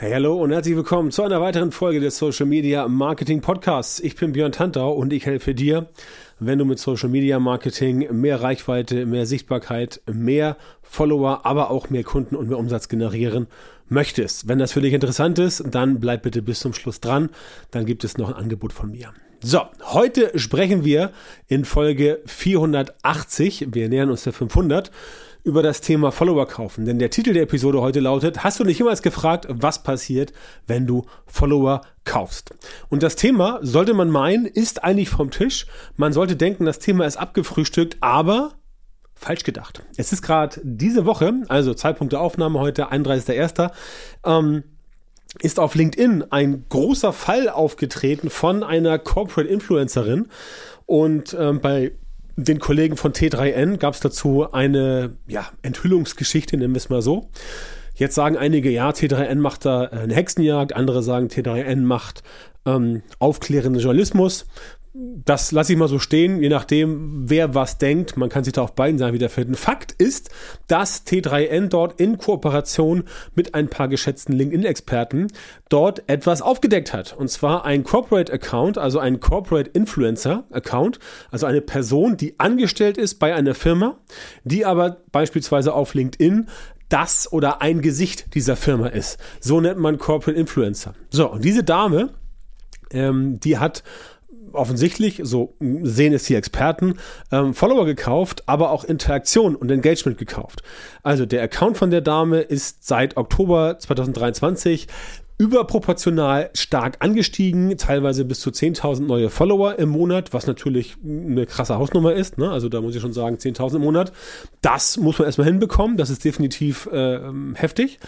Hey, hallo und herzlich willkommen zu einer weiteren Folge des Social Media Marketing Podcasts. Ich bin Björn Tantau und ich helfe dir, wenn du mit Social Media Marketing mehr Reichweite, mehr Sichtbarkeit, mehr Follower, aber auch mehr Kunden und mehr Umsatz generieren möchtest. Wenn das für dich interessant ist, dann bleib bitte bis zum Schluss dran. Dann gibt es noch ein Angebot von mir. So, heute sprechen wir in Folge 480, wir nähern uns der 500, über das Thema Follower kaufen. Denn der Titel der Episode heute lautet, hast du nicht jemals gefragt, was passiert, wenn du Follower kaufst? Und das Thema, sollte man meinen, ist eigentlich vom Tisch. Man sollte denken, das Thema ist abgefrühstückt, aber falsch gedacht. Es ist gerade diese Woche, also Zeitpunkt der Aufnahme heute, 31.01., ähm, ist auf LinkedIn ein großer Fall aufgetreten von einer Corporate Influencerin. Und ähm, bei den Kollegen von T3N gab es dazu eine ja, Enthüllungsgeschichte, nennen wir es mal so. Jetzt sagen einige, ja, T3N macht da eine Hexenjagd, andere sagen, T3N macht ähm, aufklärenden Journalismus das lasse ich mal so stehen, je nachdem, wer was denkt. Man kann sich da auf beiden Seiten wiederfinden. Fakt ist, dass T3N dort in Kooperation mit ein paar geschätzten LinkedIn-Experten dort etwas aufgedeckt hat. Und zwar ein Corporate Account, also ein Corporate Influencer Account, also eine Person, die angestellt ist bei einer Firma, die aber beispielsweise auf LinkedIn das oder ein Gesicht dieser Firma ist. So nennt man Corporate Influencer. So, und diese Dame, ähm, die hat offensichtlich, so sehen es die Experten, ähm, Follower gekauft, aber auch Interaktion und Engagement gekauft. Also der Account von der Dame ist seit Oktober 2023 überproportional stark angestiegen, teilweise bis zu 10.000 neue Follower im Monat, was natürlich eine krasse Hausnummer ist. Ne? Also da muss ich schon sagen, 10.000 im Monat. Das muss man erstmal hinbekommen. Das ist definitiv äh, heftig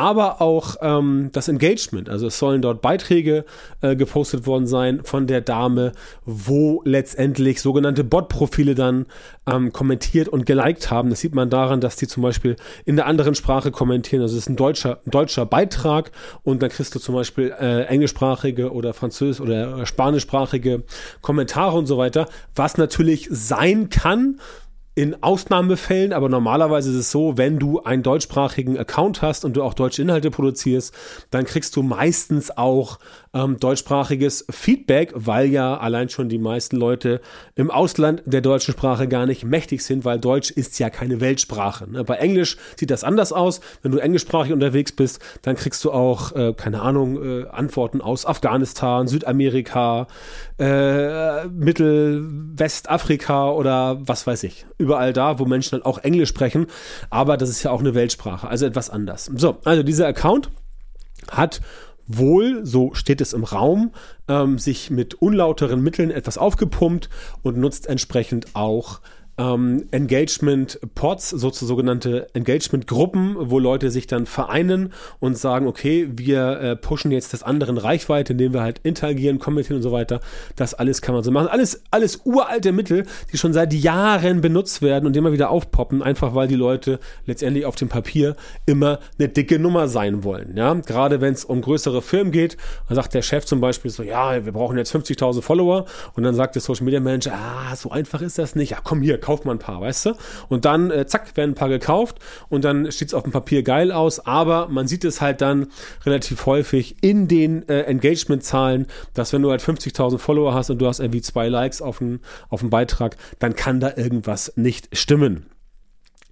aber auch ähm, das Engagement. Also es sollen dort Beiträge äh, gepostet worden sein von der Dame, wo letztendlich sogenannte Bot-Profile dann ähm, kommentiert und geliked haben. Das sieht man daran, dass die zum Beispiel in der anderen Sprache kommentieren. Also es ist ein deutscher, ein deutscher Beitrag und dann kriegst du zum Beispiel äh, englischsprachige oder französisch oder spanischsprachige Kommentare und so weiter, was natürlich sein kann, in Ausnahmefällen, aber normalerweise ist es so, wenn du einen deutschsprachigen Account hast und du auch deutsche Inhalte produzierst, dann kriegst du meistens auch ähm, deutschsprachiges Feedback, weil ja allein schon die meisten Leute im Ausland der deutschen Sprache gar nicht mächtig sind, weil Deutsch ist ja keine Weltsprache. Ne? Bei Englisch sieht das anders aus. Wenn du englischsprachig unterwegs bist, dann kriegst du auch, äh, keine Ahnung, äh, Antworten aus Afghanistan, Südamerika, äh, Mittel, Westafrika oder was weiß ich. Überall da, wo Menschen dann auch Englisch sprechen. Aber das ist ja auch eine Weltsprache, also etwas anders. So, also dieser Account hat wohl, so steht es im Raum, ähm, sich mit unlauteren Mitteln etwas aufgepumpt und nutzt entsprechend auch ähm, Engagement-Pods, so sogenannte Engagement-Gruppen, wo Leute sich dann vereinen und sagen, okay, wir äh, pushen jetzt das anderen Reichweite, indem wir halt interagieren, kommentieren und so weiter. Das alles kann man so machen. Alles, alles uralte Mittel, die schon seit Jahren benutzt werden und immer wieder aufpoppen, einfach weil die Leute letztendlich auf dem Papier immer eine dicke Nummer sein wollen. Ja, gerade wenn es um größere Firmen geht, dann sagt der Chef zum Beispiel so, ja, wir brauchen jetzt 50.000 Follower und dann sagt der Social Media Manager, ah, so einfach ist das nicht. Ja, komm hier, kauft man ein paar, weißt du? Und dann, äh, zack, werden ein paar gekauft und dann steht es auf dem Papier geil aus, aber man sieht es halt dann relativ häufig in den äh, Engagement-Zahlen, dass wenn du halt 50.000 Follower hast und du hast irgendwie zwei Likes auf dem auf Beitrag, dann kann da irgendwas nicht stimmen.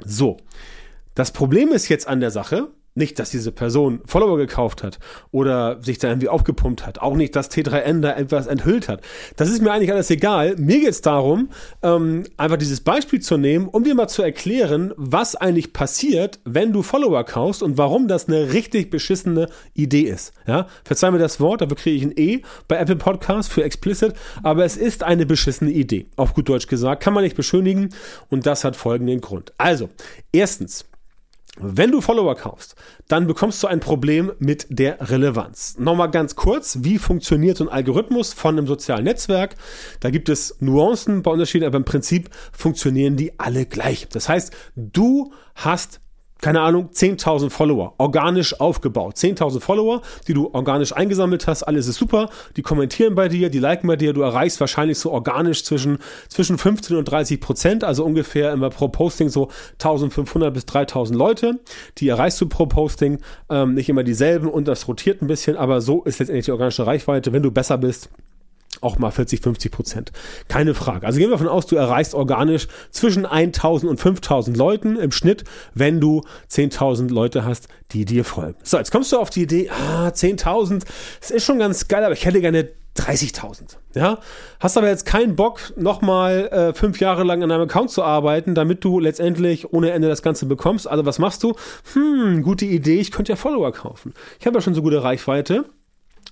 So. Das Problem ist jetzt an der Sache, nicht, dass diese Person Follower gekauft hat oder sich da irgendwie aufgepumpt hat. Auch nicht, dass T3N da etwas enthüllt hat. Das ist mir eigentlich alles egal. Mir geht es darum, ähm, einfach dieses Beispiel zu nehmen, um dir mal zu erklären, was eigentlich passiert, wenn du Follower kaufst und warum das eine richtig beschissene Idee ist. Ja? Verzeih mir das Wort, dafür kriege ich ein E bei Apple Podcast für explicit, aber es ist eine beschissene Idee. Auf gut Deutsch gesagt, kann man nicht beschönigen und das hat folgenden Grund. Also, erstens, wenn du Follower kaufst, dann bekommst du ein Problem mit der Relevanz. Nochmal ganz kurz, wie funktioniert so ein Algorithmus von einem sozialen Netzwerk? Da gibt es Nuancen bei Unterschieden, aber im Prinzip funktionieren die alle gleich. Das heißt, du hast keine Ahnung, 10.000 Follower, organisch aufgebaut. 10.000 Follower, die du organisch eingesammelt hast, alles ist super. Die kommentieren bei dir, die liken bei dir. Du erreichst wahrscheinlich so organisch zwischen, zwischen 15 und 30 Prozent, also ungefähr immer pro Posting so 1.500 bis 3.000 Leute. Die erreichst du pro Posting, ähm, nicht immer dieselben und das rotiert ein bisschen, aber so ist letztendlich die organische Reichweite. Wenn du besser bist, auch mal 40, 50 Prozent. Keine Frage. Also gehen wir davon aus, du erreichst organisch zwischen 1000 und 5000 Leuten im Schnitt, wenn du 10.000 Leute hast, die dir folgen. So, jetzt kommst du auf die Idee, ah, 10.000, das ist schon ganz geil, aber ich hätte gerne 30.000. Ja, hast aber jetzt keinen Bock, nochmal äh, fünf Jahre lang an einem Account zu arbeiten, damit du letztendlich ohne Ende das Ganze bekommst. Also was machst du? Hm, gute Idee, ich könnte ja Follower kaufen. Ich habe ja schon so gute Reichweite.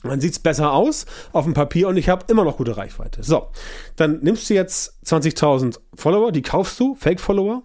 Dann sieht's besser aus auf dem Papier und ich habe immer noch gute Reichweite. So, dann nimmst du jetzt 20.000 Follower, die kaufst du, Fake-Follower,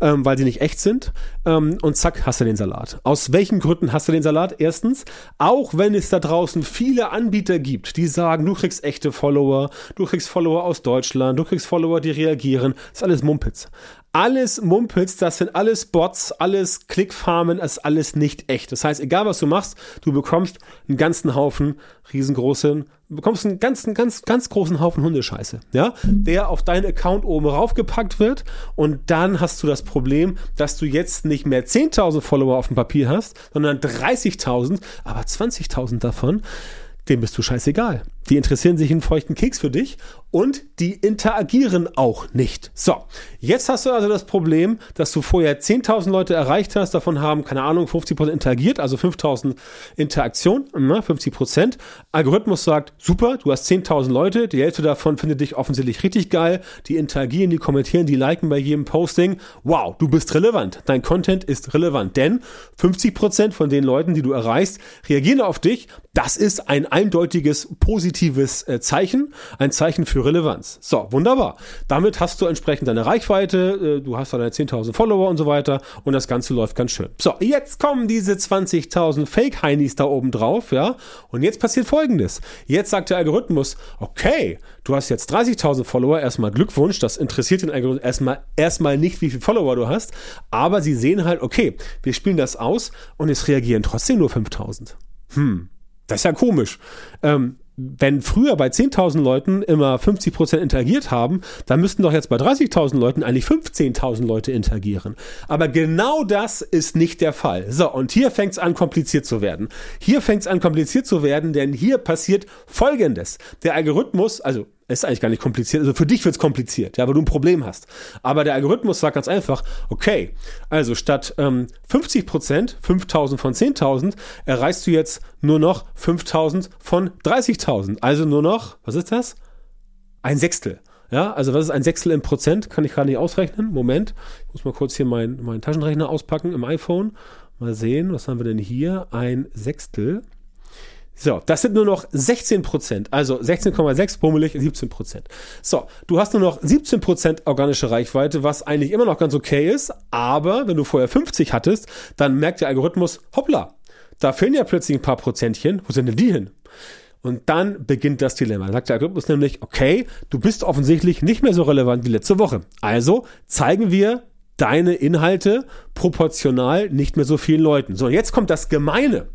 ähm, weil sie nicht echt sind ähm, und zack, hast du den Salat. Aus welchen Gründen hast du den Salat? Erstens, auch wenn es da draußen viele Anbieter gibt, die sagen, du kriegst echte Follower, du kriegst Follower aus Deutschland, du kriegst Follower, die reagieren, ist alles Mumpitz alles Mumpels, das sind alles Bots, alles Klickfarmen, das ist alles nicht echt. Das heißt, egal was du machst, du bekommst einen ganzen Haufen riesengroßen, bekommst einen ganzen, ganz, ganz großen Haufen Hundescheiße, ja, der auf deinen Account oben raufgepackt wird und dann hast du das Problem, dass du jetzt nicht mehr 10.000 Follower auf dem Papier hast, sondern 30.000, aber 20.000 davon dem bist du scheißegal. Die interessieren sich einen feuchten Keks für dich und die interagieren auch nicht. So, jetzt hast du also das Problem, dass du vorher 10.000 Leute erreicht hast, davon haben, keine Ahnung, 50% interagiert, also 5.000 Interaktionen, 50%. Ne, Algorithmus sagt, super, du hast 10.000 Leute, die Hälfte davon findet dich offensichtlich richtig geil, die interagieren, die kommentieren, die liken bei jedem Posting. Wow, du bist relevant, dein Content ist relevant, denn 50% von den Leuten, die du erreichst, reagieren auf dich. Das ist ein eindeutiges positives äh, Zeichen, ein Zeichen für Relevanz. So, wunderbar. Damit hast du entsprechend deine Reichweite, äh, du hast deine 10.000 Follower und so weiter und das Ganze läuft ganz schön. So, jetzt kommen diese 20.000 Fake-Heinis da oben drauf, ja, und jetzt passiert folgendes. Jetzt sagt der Algorithmus, okay, du hast jetzt 30.000 Follower, erstmal Glückwunsch, das interessiert den Algorithmus erstmal, erstmal nicht, wie viele Follower du hast, aber sie sehen halt, okay, wir spielen das aus und es reagieren trotzdem nur 5.000. Hm, das ist ja komisch. Ähm, wenn früher bei 10.000 Leuten immer 50% interagiert haben, dann müssten doch jetzt bei 30.000 Leuten eigentlich 15.000 Leute interagieren. Aber genau das ist nicht der Fall. So, und hier fängt es an, kompliziert zu werden. Hier fängt es an, kompliziert zu werden, denn hier passiert Folgendes. Der Algorithmus, also ist eigentlich gar nicht kompliziert. Also für dich wird es kompliziert, ja, weil du ein Problem hast. Aber der Algorithmus sagt ganz einfach, okay, also statt ähm, 50 Prozent, 5000 von 10.000, erreichst du jetzt nur noch 5000 von 30.000. Also nur noch, was ist das? Ein Sechstel. Ja, also was ist ein Sechstel im Prozent? Kann ich gerade nicht ausrechnen. Moment, ich muss mal kurz hier meinen mein Taschenrechner auspacken im iPhone. Mal sehen, was haben wir denn hier? Ein Sechstel. So, das sind nur noch 16 Prozent, also 16,6 bummelig 17 Prozent. So, du hast nur noch 17 Prozent organische Reichweite, was eigentlich immer noch ganz okay ist, aber wenn du vorher 50 hattest, dann merkt der Algorithmus, hoppla, da fehlen ja plötzlich ein paar Prozentchen, wo sind denn die hin? Und dann beginnt das Dilemma. Da sagt der Algorithmus nämlich, okay, du bist offensichtlich nicht mehr so relevant wie letzte Woche. Also zeigen wir deine Inhalte proportional nicht mehr so vielen Leuten. So, jetzt kommt das Gemeine.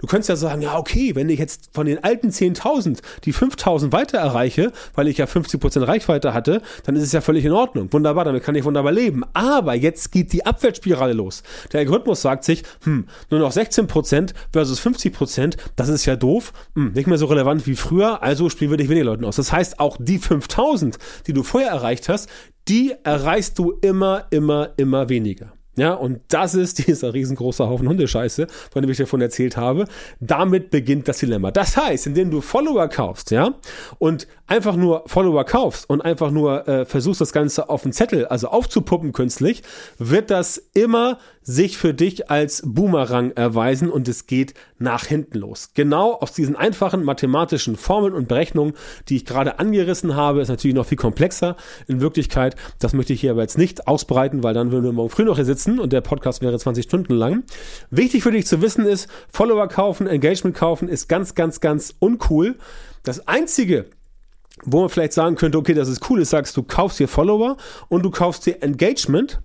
Du könntest ja sagen, ja, okay, wenn ich jetzt von den alten 10.000 die 5.000 weiter erreiche, weil ich ja 50% Reichweite hatte, dann ist es ja völlig in Ordnung. Wunderbar, damit kann ich wunderbar leben. Aber jetzt geht die Abwärtsspirale los. Der Algorithmus sagt sich, hm, nur noch 16% versus 50%, das ist ja doof, hm, nicht mehr so relevant wie früher, also spielen wir dich weniger Leuten aus. Das heißt, auch die 5.000, die du vorher erreicht hast, die erreichst du immer, immer, immer weniger. Ja, und das ist dieser riesengroße Haufen Hundescheiße, von dem ich davon erzählt habe. Damit beginnt das Dilemma. Das heißt, indem du Follower kaufst, ja, und einfach nur Follower kaufst und einfach nur äh, versuchst, das Ganze auf den Zettel, also aufzupuppen künstlich, wird das immer sich für dich als Boomerang erweisen und es geht nach hinten los. Genau aus diesen einfachen mathematischen Formeln und Berechnungen, die ich gerade angerissen habe, ist natürlich noch viel komplexer. In Wirklichkeit, das möchte ich hier aber jetzt nicht ausbreiten, weil dann würden wir morgen früh noch hier sitzen und der Podcast wäre 20 Stunden lang. Wichtig für dich zu wissen ist, Follower kaufen, Engagement kaufen ist ganz, ganz, ganz uncool. Das einzige, wo man vielleicht sagen könnte, okay, das ist cool, ist, sagst du, kaufst dir Follower und du kaufst dir Engagement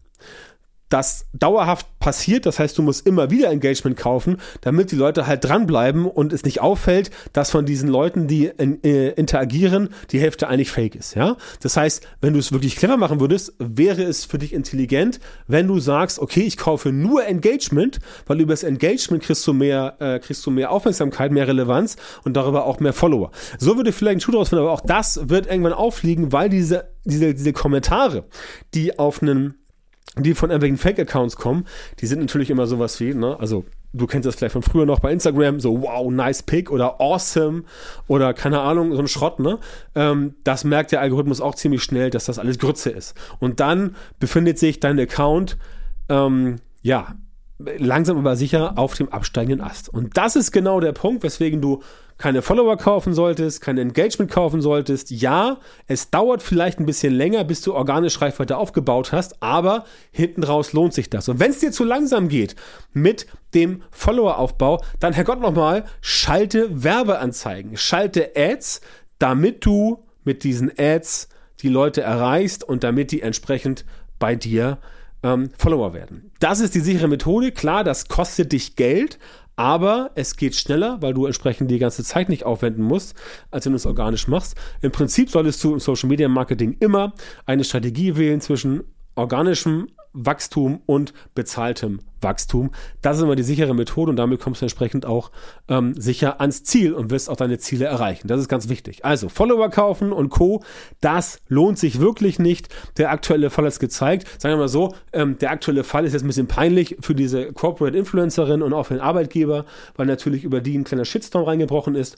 das dauerhaft passiert. Das heißt, du musst immer wieder Engagement kaufen, damit die Leute halt dranbleiben und es nicht auffällt, dass von diesen Leuten, die in, äh, interagieren, die Hälfte eigentlich fake ist. Ja, das heißt, wenn du es wirklich clever machen würdest, wäre es für dich intelligent, wenn du sagst, okay, ich kaufe nur Engagement, weil über das Engagement kriegst du mehr, äh, kriegst du mehr Aufmerksamkeit, mehr Relevanz und darüber auch mehr Follower. So würde vielleicht ein Schuh draus finden, aber auch das wird irgendwann auffliegen, weil diese, diese, diese Kommentare, die auf einen die von irgendwelchen Fake-Accounts kommen, die sind natürlich immer sowas wie, ne, also du kennst das vielleicht von früher noch bei Instagram, so wow, nice pick oder awesome oder keine Ahnung, so ein Schrott, ne? Ähm, das merkt der Algorithmus auch ziemlich schnell, dass das alles Grütze ist. Und dann befindet sich dein Account, ähm, ja, langsam aber sicher auf dem absteigenden Ast. Und das ist genau der Punkt, weswegen du keine Follower kaufen solltest, kein Engagement kaufen solltest. Ja, es dauert vielleicht ein bisschen länger, bis du organisch Reichweite aufgebaut hast, aber hinten raus lohnt sich das. Und wenn es dir zu langsam geht mit dem Followeraufbau, dann Herrgott nochmal, schalte Werbeanzeigen, schalte Ads, damit du mit diesen Ads die Leute erreichst und damit die entsprechend bei dir ähm, Follower werden. Das ist die sichere Methode. Klar, das kostet dich Geld, aber es geht schneller, weil du entsprechend die ganze Zeit nicht aufwenden musst, als wenn du es organisch machst. Im Prinzip solltest du im Social Media Marketing immer eine Strategie wählen zwischen organischem Wachstum und bezahltem Wachstum. Das ist immer die sichere Methode und damit kommst du entsprechend auch ähm, sicher ans Ziel und wirst auch deine Ziele erreichen. Das ist ganz wichtig. Also Follower kaufen und Co. Das lohnt sich wirklich nicht. Der aktuelle Fall ist gezeigt. Sagen wir mal so, ähm, der aktuelle Fall ist jetzt ein bisschen peinlich für diese Corporate Influencerin und auch für den Arbeitgeber, weil natürlich über die ein kleiner Shitstorm reingebrochen ist.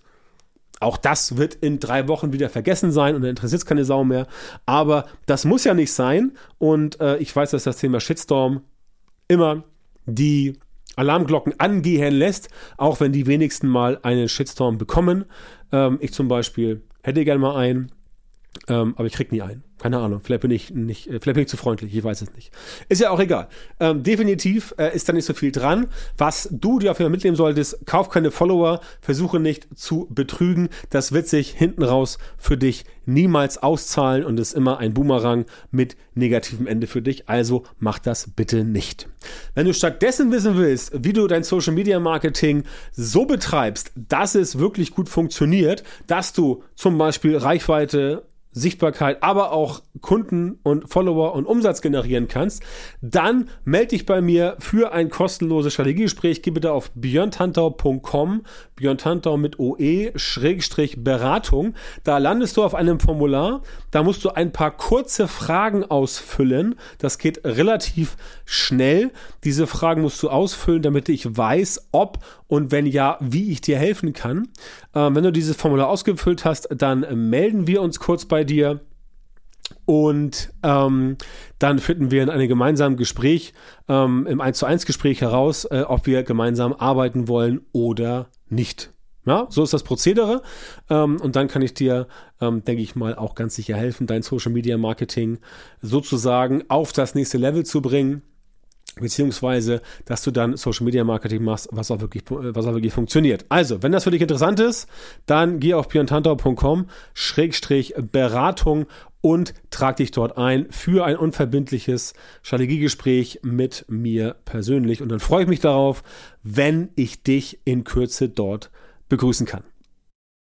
Auch das wird in drei Wochen wieder vergessen sein und dann interessiert es keine Sau mehr. Aber das muss ja nicht sein. Und äh, ich weiß, dass das Thema Shitstorm immer die Alarmglocken angehen lässt, auch wenn die wenigsten mal einen Shitstorm bekommen. Ähm, ich zum Beispiel hätte gerne mal einen, ähm, aber ich krieg nie einen. Keine Ahnung, vielleicht bin ich nicht, äh, vielleicht bin ich zu freundlich, ich weiß es nicht. Ist ja auch egal. Ähm, definitiv äh, ist da nicht so viel dran. Was du dir auf jeden Fall mitnehmen solltest, kauf keine Follower, versuche nicht zu betrügen. Das wird sich hinten raus für dich niemals auszahlen und ist immer ein Boomerang mit negativem Ende für dich. Also mach das bitte nicht. Wenn du stattdessen wissen willst, wie du dein Social Media Marketing so betreibst, dass es wirklich gut funktioniert, dass du zum Beispiel Reichweite Sichtbarkeit, aber auch Kunden und Follower und Umsatz generieren kannst, dann melde dich bei mir für ein kostenloses Strategiegespräch. Geh bitte auf björntantau.com, björntantau mit OE, Schrägstrich Beratung. Da landest du auf einem Formular. Da musst du ein paar kurze Fragen ausfüllen. Das geht relativ schnell. Diese Fragen musst du ausfüllen, damit ich weiß, ob und wenn ja, wie ich dir helfen kann. Ähm, wenn du dieses Formular ausgefüllt hast, dann melden wir uns kurz bei dir. Und ähm, dann finden wir in einem gemeinsamen Gespräch, ähm, im 1 zu 1 Gespräch heraus, äh, ob wir gemeinsam arbeiten wollen oder nicht. Ja, so ist das Prozedere. Ähm, und dann kann ich dir, ähm, denke ich mal, auch ganz sicher helfen, dein Social Media Marketing sozusagen auf das nächste Level zu bringen beziehungsweise, dass du dann Social Media Marketing machst, was auch wirklich, was auch wirklich funktioniert. Also, wenn das für dich interessant ist, dann geh auf björntantau.com Schrägstrich Beratung und trag dich dort ein für ein unverbindliches Strategiegespräch mit mir persönlich. Und dann freue ich mich darauf, wenn ich dich in Kürze dort begrüßen kann.